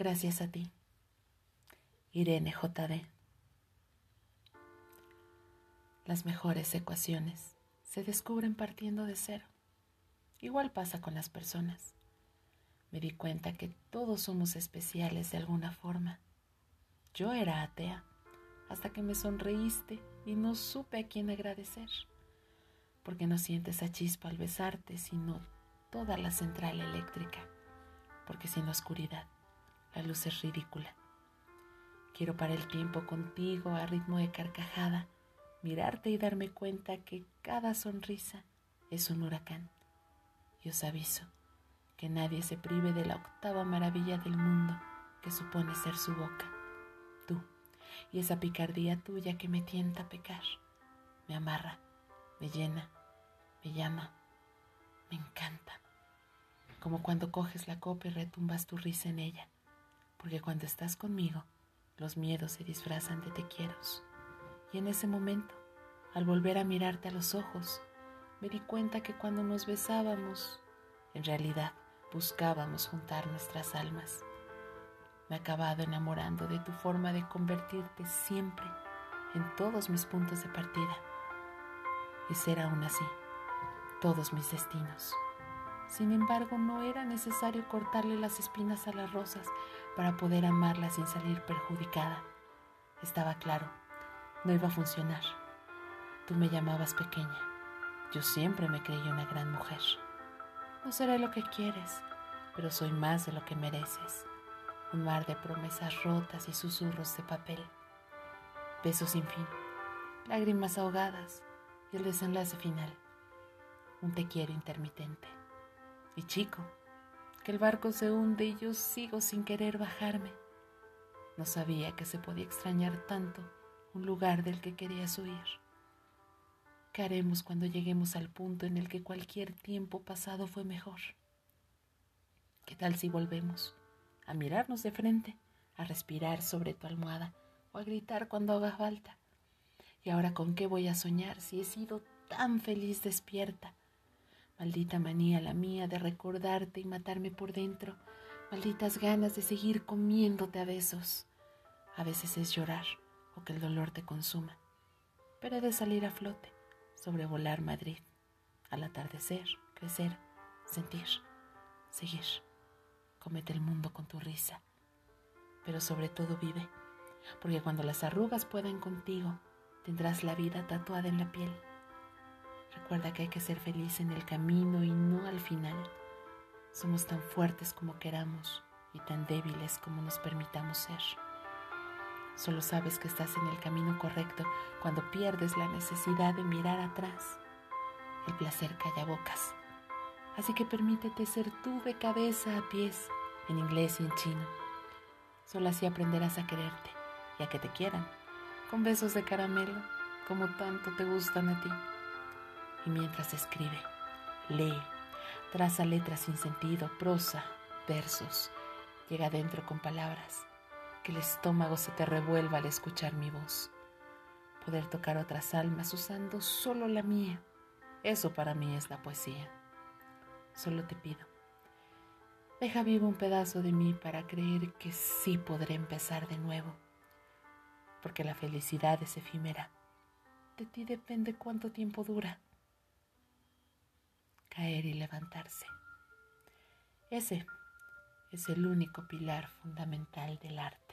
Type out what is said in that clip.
Gracias a ti. Irene JD. Las mejores ecuaciones se descubren partiendo de cero. Igual pasa con las personas. Me di cuenta que todos somos especiales de alguna forma. Yo era atea hasta que me sonreíste y no supe a quién agradecer, porque no sientes esa chispa al besarte, sino toda la central eléctrica, porque sin la oscuridad la luz es ridícula. Quiero parar el tiempo contigo a ritmo de carcajada, mirarte y darme cuenta que cada sonrisa es un huracán. Y os aviso que nadie se prive de la octava maravilla del mundo que supone ser su boca y esa picardía tuya que me tienta a pecar, me amarra, me llena, me llama, me encanta. Como cuando coges la copa y retumbas tu risa en ella, porque cuando estás conmigo, los miedos se disfrazan de te quiero. Y en ese momento, al volver a mirarte a los ojos, me di cuenta que cuando nos besábamos, en realidad buscábamos juntar nuestras almas me he acabado enamorando de tu forma de convertirte siempre en todos mis puntos de partida y ser aún así todos mis destinos. Sin embargo, no era necesario cortarle las espinas a las rosas para poder amarla sin salir perjudicada. Estaba claro, no iba a funcionar. Tú me llamabas pequeña. Yo siempre me creí una gran mujer. No seré lo que quieres, pero soy más de lo que mereces un mar de promesas rotas y susurros de papel, besos sin fin, lágrimas ahogadas y el desenlace final, un te quiero intermitente. Y chico, que el barco se hunde y yo sigo sin querer bajarme. No sabía que se podía extrañar tanto un lugar del que querías huir. ¿Qué haremos cuando lleguemos al punto en el que cualquier tiempo pasado fue mejor? ¿Qué tal si volvemos? a mirarnos de frente, a respirar sobre tu almohada o a gritar cuando haga falta. ¿Y ahora con qué voy a soñar si he sido tan feliz despierta? Maldita manía la mía de recordarte y matarme por dentro. Malditas ganas de seguir comiéndote a besos. A veces es llorar o que el dolor te consuma. Pero he de salir a flote, sobrevolar Madrid, al atardecer, crecer, sentir, seguir. Comete el mundo con tu risa, pero sobre todo vive, porque cuando las arrugas puedan contigo, tendrás la vida tatuada en la piel. Recuerda que hay que ser feliz en el camino y no al final. Somos tan fuertes como queramos y tan débiles como nos permitamos ser. Solo sabes que estás en el camino correcto cuando pierdes la necesidad de mirar atrás. El placer calla bocas Así que permítete ser tú de cabeza a pies, en inglés y en chino. Solo así aprenderás a quererte y a que te quieran, con besos de caramelo, como tanto te gustan a ti. Y mientras escribe, lee, traza letras sin sentido, prosa, versos, llega adentro con palabras, que el estómago se te revuelva al escuchar mi voz. Poder tocar otras almas usando solo la mía, eso para mí es la poesía. Solo te pido, deja vivo un pedazo de mí para creer que sí podré empezar de nuevo, porque la felicidad es efímera. De ti depende cuánto tiempo dura. Caer y levantarse. Ese es el único pilar fundamental del arte.